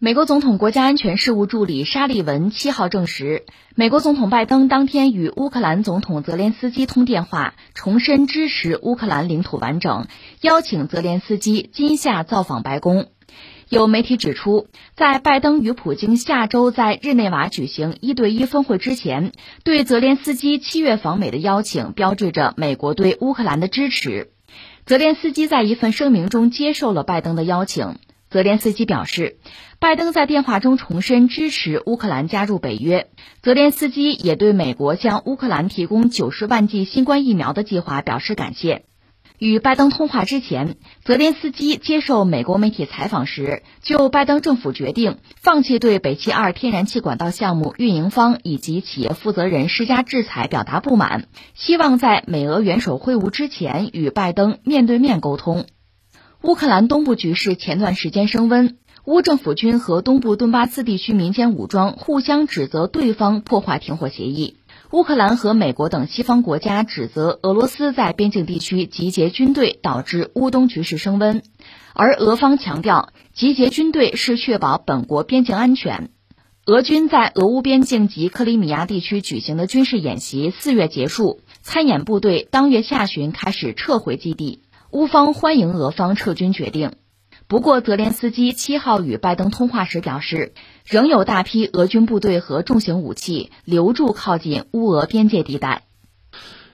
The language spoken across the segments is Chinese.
美国总统国家安全事务助理沙利文七号证实，美国总统拜登当天与乌克兰总统泽连斯基通电话，重申支持乌克兰领土完整，邀请泽连斯基今夏造访白宫。有媒体指出，在拜登与普京下周在日内瓦举行一对一峰会之前，对泽连斯基七月访美的邀请，标志着美国对乌克兰的支持。泽连斯基在一份声明中接受了拜登的邀请。泽连斯基表示，拜登在电话中重申支持乌克兰加入北约。泽连斯基也对美国向乌克兰提供九十万剂新冠疫苗的计划表示感谢。与拜登通话之前，泽连斯基接受美国媒体采访时，就拜登政府决定放弃对北溪二天然气管道项目运营方以及企业负责人施加制裁表达不满，希望在美俄元首会晤之前与拜登面对面沟通。乌克兰东部局势前段时间升温，乌政府军和东部顿巴斯地区民间武装互相指责对方破坏停火协议。乌克兰和美国等西方国家指责俄罗斯在边境地区集结军队，导致乌东局势升温，而俄方强调集结军队是确保本国边境安全。俄军在俄乌边境及克里米亚地区举行的军事演习四月结束，参演部队当月下旬开始撤回基地。乌方欢迎俄方撤军决定，不过泽连斯基七号与拜登通话时表示，仍有大批俄军部队和重型武器留驻靠近乌俄边界地带。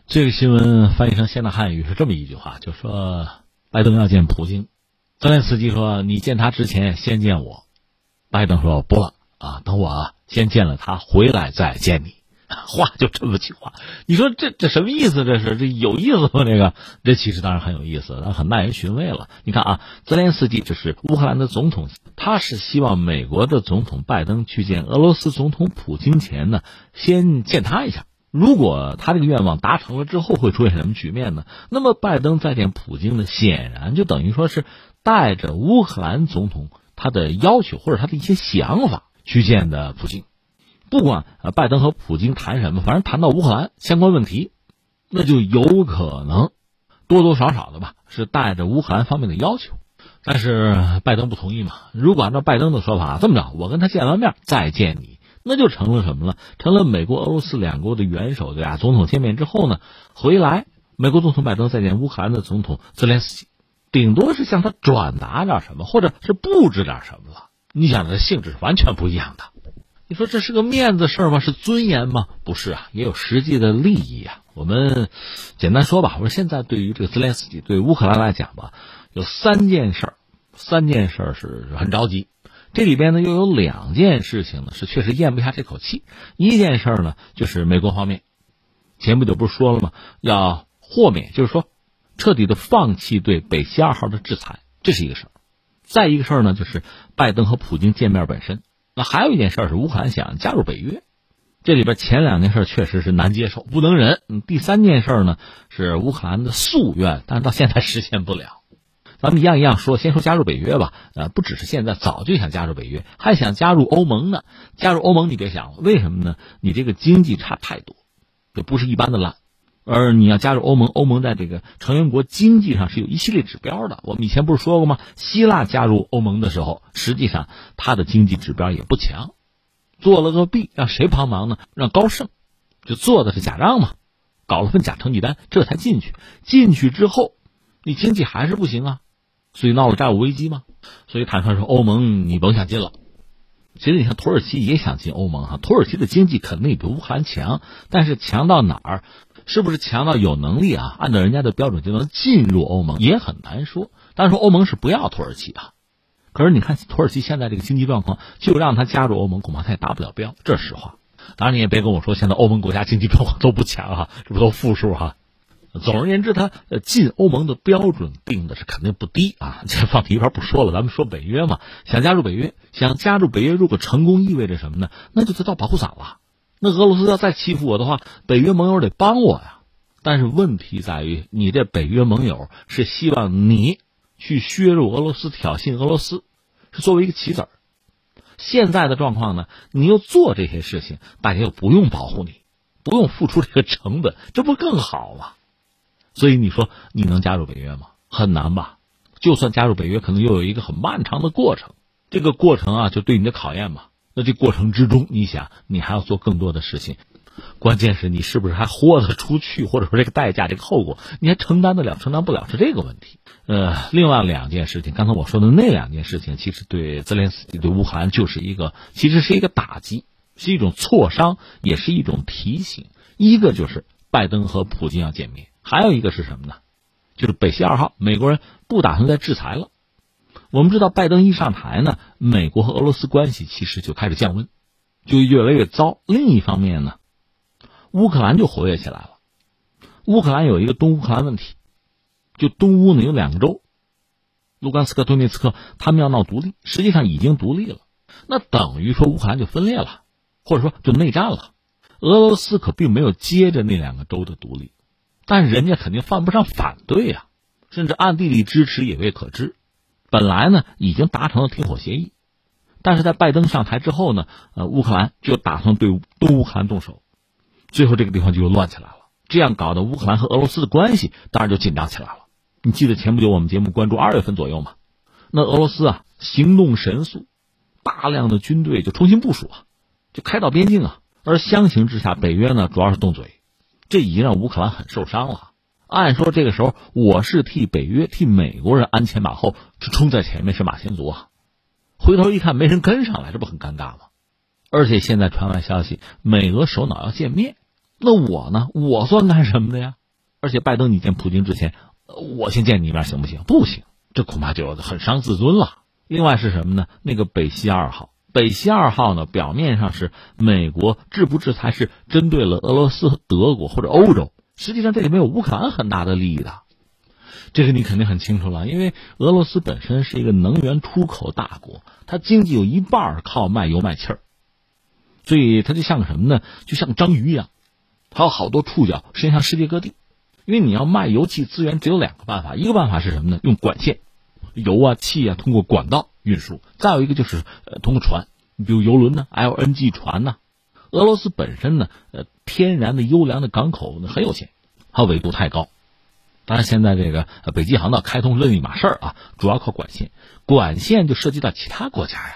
这个新闻翻译成现代汉语是这么一句话，就说拜登要见普京，泽连斯基说你见他之前先见我，拜登说不了啊，等我先见了他回来再见你。话就这么句话，你说这这什么意思？这是这有意思吗？这个这其实当然很有意思，那很耐人寻味了。你看啊，泽连斯基这是乌克兰的总统，他是希望美国的总统拜登去见俄罗斯总统普京前呢，先见他一下。如果他这个愿望达成了之后，会出现什么局面呢？那么拜登再见普京呢，显然就等于说是带着乌克兰总统他的要求或者他的一些想法去见的普京。不管呃拜登和普京谈什么，反正谈到乌克兰相关问题，那就有可能多多少少的吧，是带着乌克兰方面的要求。但是拜登不同意嘛？如果按照拜登的说法，这么着，我跟他见完面再见你，那就成了什么了？成了美国、俄罗斯两国的元首对吧？总统见面之后呢，回来，美国总统拜登再见乌克兰的总统泽连斯基，顶多是向他转达点什么，或者是布置点什么了。你想，这性质是完全不一样的。你说这是个面子事儿吗？是尊严吗？不是啊，也有实际的利益啊。我们简单说吧，我说现在对于这个泽连斯基对乌克兰来讲吧，有三件事儿，三件事儿是很着急。这里边呢又有两件事情呢是确实咽不下这口气。一件事儿呢就是美国方面，前不久不是说了吗？要豁免，就是说彻底的放弃对北溪二号的制裁，这是一个事儿。再一个事儿呢就是拜登和普京见面本身。那还有一件事是乌克兰想加入北约，这里边前两件事确实是难接受、不能忍。第三件事呢是乌克兰的夙愿，但是到现在实现不了。咱们一样一样说，先说加入北约吧。呃，不只是现在，早就想加入北约，还想加入欧盟呢。加入欧盟你别想，为什么呢？你这个经济差太多，这不是一般的烂。而你要加入欧盟，欧盟在这个成员国经济上是有一系列指标的。我们以前不是说过吗？希腊加入欧盟的时候，实际上它的经济指标也不强，做了个弊，让谁帮忙呢？让高盛，就做的是假账嘛，搞了份假成绩单，这才进去。进去之后，你经济还是不行啊，所以闹了债务危机嘛。所以坦率说，欧盟你甭想进了。其实你看，土耳其也想进欧盟哈，土耳其的经济肯定比乌克兰强，但是强到哪儿？是不是强到有能力啊？按照人家的标准就能进入欧盟，也很难说。但是说欧盟是不要土耳其啊，可是你看土耳其现在这个经济状况，就让他加入欧盟，恐怕他也达不了标，这是实话。当然你也别跟我说现在欧盟国家经济状况都不强哈，这不都负数哈？总而言之，他进欧盟的标准定的是肯定不低啊。这放一边不说了，咱们说北约嘛，想加入北约，想加入北约，如果成功意味着什么呢？那就得到保护伞了。那俄罗斯要再欺负我的话，北约盟友得帮我呀。但是问题在于，你这北约盟友是希望你去削弱俄罗斯、挑衅俄罗斯，是作为一个棋子儿。现在的状况呢，你又做这些事情，大家又不用保护你，不用付出这个成本，这不更好吗？所以你说你能加入北约吗？很难吧？就算加入北约，可能又有一个很漫长的过程。这个过程啊，就对你的考验嘛。那这过程之中，你想，你还要做更多的事情，关键是你是不是还豁得出去，或者说这个代价、这个后果，你还承担得了、承担不了，是这个问题。呃，另外两件事情，刚才我说的那两件事情，其实对泽连斯基、对乌克兰就是一个，其实是一个打击，是一种挫伤，也是一种提醒。一个就是拜登和普京要见面，还有一个是什么呢？就是北溪二号，美国人不打算再制裁了。我们知道，拜登一上台呢，美国和俄罗斯关系其实就开始降温，就越来越糟。另一方面呢，乌克兰就活跃起来了。乌克兰有一个东乌克兰问题，就东乌呢有两个州，卢甘斯克、顿涅茨克，他们要闹独立，实际上已经独立了。那等于说乌克兰就分裂了，或者说就内战了。俄罗斯可并没有接着那两个州的独立，但人家肯定犯不上反对呀，甚至暗地里支持也未可知。本来呢，已经达成了停火协议，但是在拜登上台之后呢，呃，乌克兰就打算对东乌克兰动手，最后这个地方就又乱起来了。这样搞得乌克兰和俄罗斯的关系当然就紧张起来了。你记得前不久我们节目关注二月份左右嘛？那俄罗斯啊，行动神速，大量的军队就重新部署啊，就开到边境啊。而相形之下，北约呢主要是动嘴，这已经让乌克兰很受伤了。按说这个时候我是替北约、替美国人鞍前马后，冲在前面是马前卒啊。回头一看没人跟上来，这不很尴尬吗？而且现在传来消息，美俄首脑要见面，那我呢？我算干什么的呀？而且拜登你见普京之前，我先见你一面行不行？不行，这恐怕就很伤自尊了。另外是什么呢？那个北溪二号，北溪二号呢，表面上是美国制不制裁是针对了俄罗斯、德国或者欧洲。实际上，这里面有乌克兰很大的利益的，这个你肯定很清楚了。因为俄罗斯本身是一个能源出口大国，它经济有一半靠卖油卖气儿，所以它就像个什么呢？就像章鱼一样，它有好多触角伸向世界各地。因为你要卖油气资源，只有两个办法：一个办法是什么呢？用管线，油啊气啊通过管道运输；再有一个就是呃通过船，比如游轮呢，LNG 船呢。俄罗斯本身呢，呃，天然的优良的港口呢很有限，它纬度太高。当然，现在这个北极航道开通另一码事儿啊，主要靠管线。管线就涉及到其他国家呀。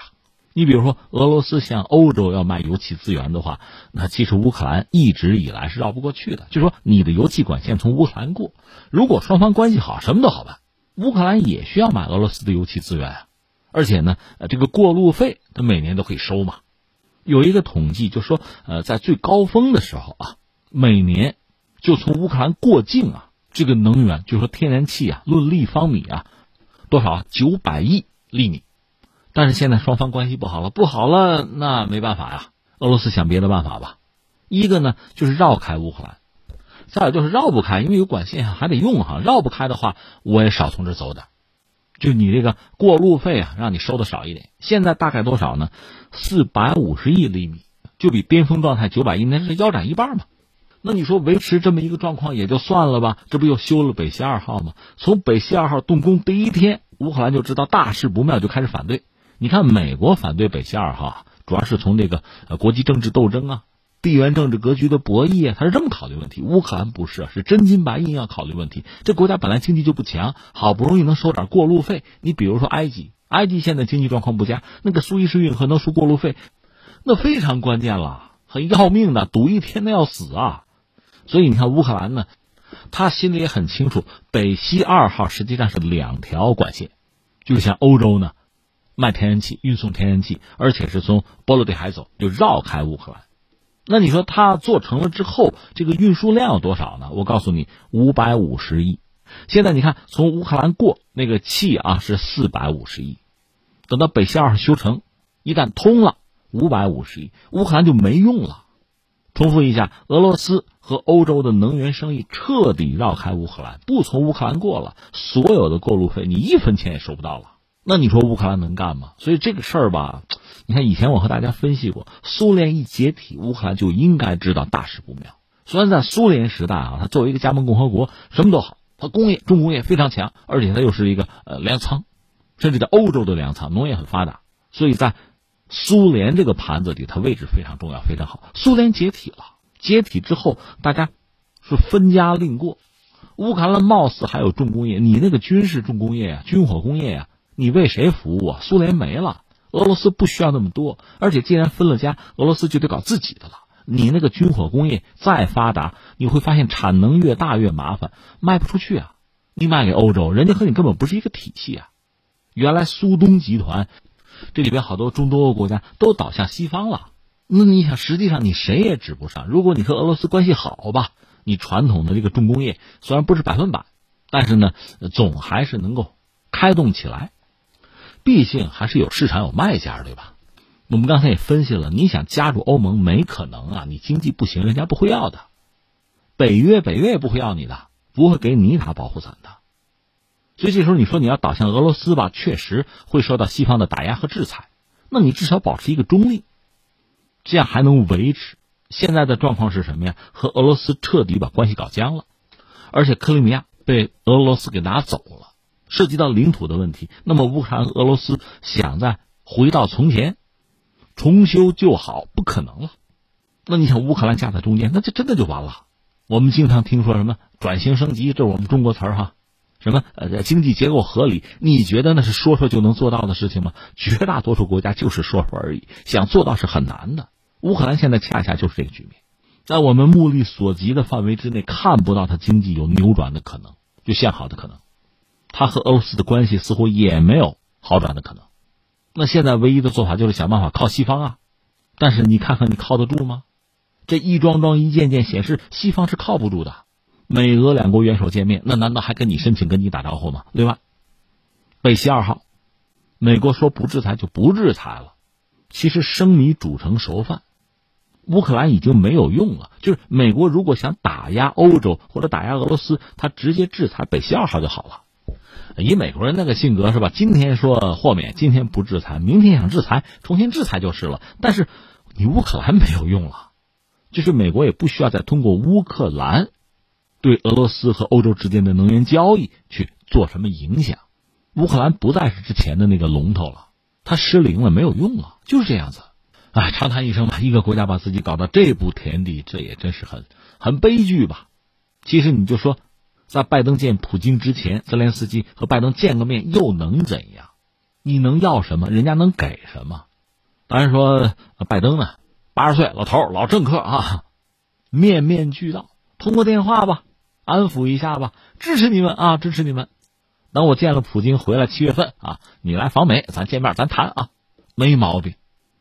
你比如说，俄罗斯向欧洲要卖油气资源的话，那其实乌克兰一直以来是绕不过去的。就说你的油气管线从乌克兰过，如果双方关系好，什么都好办。乌克兰也需要买俄罗斯的油气资源啊，而且呢，呃，这个过路费它每年都可以收嘛。有一个统计，就说，呃，在最高峰的时候啊，每年就从乌克兰过境啊，这个能源，就说天然气啊，论立方米啊，多少啊？九百亿立米。但是现在双方关系不好了，不好了，那没办法呀。俄罗斯想别的办法吧。一个呢，就是绕开乌克兰；再有就是绕不开，因为有管线还得用哈。绕不开的话，我也少从这走点。就你这个过路费啊，让你收的少一点。现在大概多少呢？四百五十亿厘米，就比巅峰状态九百亿那是腰斩一半嘛。那你说维持这么一个状况也就算了吧，这不又修了北溪二号吗？从北溪二号动工第一天，乌克兰就知道大事不妙，就开始反对。你看美国反对北溪二号，主要是从这个呃国际政治斗争啊。地缘政治格局的博弈啊，他是这么考虑问题。乌克兰不是啊，是真金白银要考虑问题。这国家本来经济就不强，好不容易能收点过路费。你比如说埃及，埃及现在经济状况不佳，那个苏伊士运河能收过路费，那非常关键了，很要命的，堵一天那要死啊。所以你看乌克兰呢，他心里也很清楚，北溪二号实际上是两条管线，就像欧洲呢，卖天然气、运送天然气，而且是从波罗的海走，就绕开乌克兰。那你说它做成了之后，这个运输量有多少呢？我告诉你，五百五十亿。现在你看，从乌克兰过那个气啊是四百五十亿，等到北溪二修成，一旦通了，五百五十亿，乌克兰就没用了。重复一下，俄罗斯和欧洲的能源生意彻底绕开乌克兰，不从乌克兰过了，所有的过路费你一分钱也收不到了。那你说乌克兰能干吗？所以这个事儿吧。你看，以前我和大家分析过，苏联一解体，乌克兰就应该知道大事不妙。虽然在苏联时代啊，它作为一个加盟共和国，什么都好，它工业重工业非常强，而且它又是一个呃粮仓，甚至在欧洲的粮仓，农业很发达。所以在苏联这个盘子里，它位置非常重要，非常好。苏联解体了，解体之后，大家是分家另过。乌克兰貌似还有重工业，你那个军事重工业啊，军火工业啊，你为谁服务啊？苏联没了。俄罗斯不需要那么多，而且既然分了家，俄罗斯就得搞自己的了。你那个军火工业再发达，你会发现产能越大越麻烦，卖不出去啊。你卖给欧洲，人家和你根本不是一个体系啊。原来苏东集团这里边好多中东欧国家都倒向西方了，那你想，实际上你谁也指不上。如果你和俄罗斯关系好吧，你传统的这个重工业虽然不是百分百，但是呢，总还是能够开动起来。毕竟还是有市场有卖家，对吧？我们刚才也分析了，你想加入欧盟没可能啊，你经济不行，人家不会要的。北约，北约也不会要你的，不会给你打保护伞的。所以这时候你说你要倒向俄罗斯吧，确实会受到西方的打压和制裁。那你至少保持一个中立，这样还能维持。现在的状况是什么呀？和俄罗斯彻底把关系搞僵了，而且克里米亚被俄罗斯给拿走了。涉及到领土的问题，那么乌克兰、俄罗斯想再回到从前，重修旧好不可能了。那你想乌克兰夹在中间，那就真的就完了。我们经常听说什么转型升级，这是我们中国词儿哈。什么呃经济结构合理？你觉得那是说说就能做到的事情吗？绝大多数国家就是说说而已，想做到是很难的。乌克兰现在恰恰就是这个局面，在我们目力所及的范围之内，看不到它经济有扭转的可能，就向好的可能。他和俄罗斯的关系似乎也没有好转的可能，那现在唯一的做法就是想办法靠西方啊，但是你看看你靠得住吗？这一桩桩一件件显示西方是靠不住的。美俄两国元首见面，那难道还跟你申请跟你打招呼吗？对吧，北溪二号，美国说不制裁就不制裁了，其实生米煮成熟饭，乌克兰已经没有用了。就是美国如果想打压欧洲或者打压俄罗斯，他直接制裁北溪二号就好了。以美国人那个性格是吧？今天说豁免，今天不制裁，明天想制裁，重新制裁就是了。但是你乌克兰没有用了，就是美国也不需要再通过乌克兰对俄罗斯和欧洲之间的能源交易去做什么影响。乌克兰不再是之前的那个龙头了，它失灵了，没有用了，就是这样子。哎，长叹一声吧，一个国家把自己搞到这步田地，这也真是很很悲剧吧。其实你就说。在拜登见普京之前，泽连斯基和拜登见个面又能怎样？你能要什么？人家能给什么？当然说，拜登呢，八十岁老头老政客啊，面面俱到，通过电话吧，安抚一下吧，支持你们啊，支持你们。等我见了普京回来，七月份啊，你来访美，咱见面，咱谈啊，没毛病，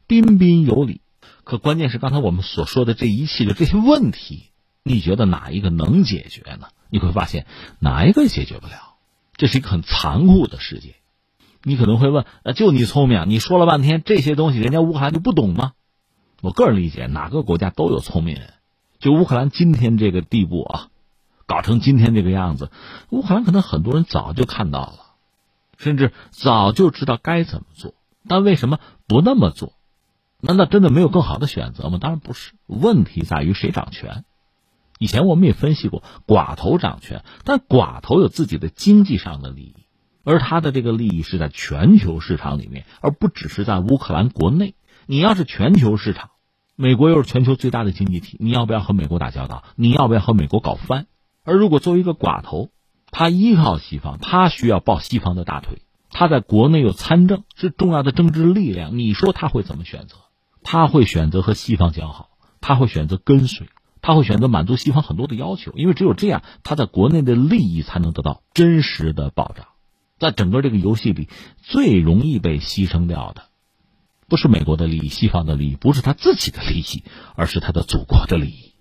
彬彬有礼。可关键是刚才我们所说的这一切的这些问题，你觉得哪一个能解决呢？你会发现哪一个解决不了，这是一个很残酷的世界。你可能会问：呃，就你聪明，你说了半天这些东西，人家乌克兰就不懂吗？我个人理解，哪个国家都有聪明人。就乌克兰今天这个地步啊，搞成今天这个样子，乌克兰可能很多人早就看到了，甚至早就知道该怎么做，但为什么不那么做？难道真的没有更好的选择吗？当然不是。问题在于谁掌权。以前我们也分析过，寡头掌权，但寡头有自己的经济上的利益，而他的这个利益是在全球市场里面，而不只是在乌克兰国内。你要是全球市场，美国又是全球最大的经济体，你要不要和美国打交道？你要不要和美国搞翻？而如果作为一个寡头，他依靠西方，他需要抱西方的大腿，他在国内有参政，是重要的政治力量。你说他会怎么选择？他会选择和西方交好，他会选择跟随。他会选择满足西方很多的要求，因为只有这样，他在国内的利益才能得到真实的保障。在整个这个游戏里，最容易被牺牲掉的，不是美国的利益、西方的利益，不是他自己的利益，而是他的祖国的利益。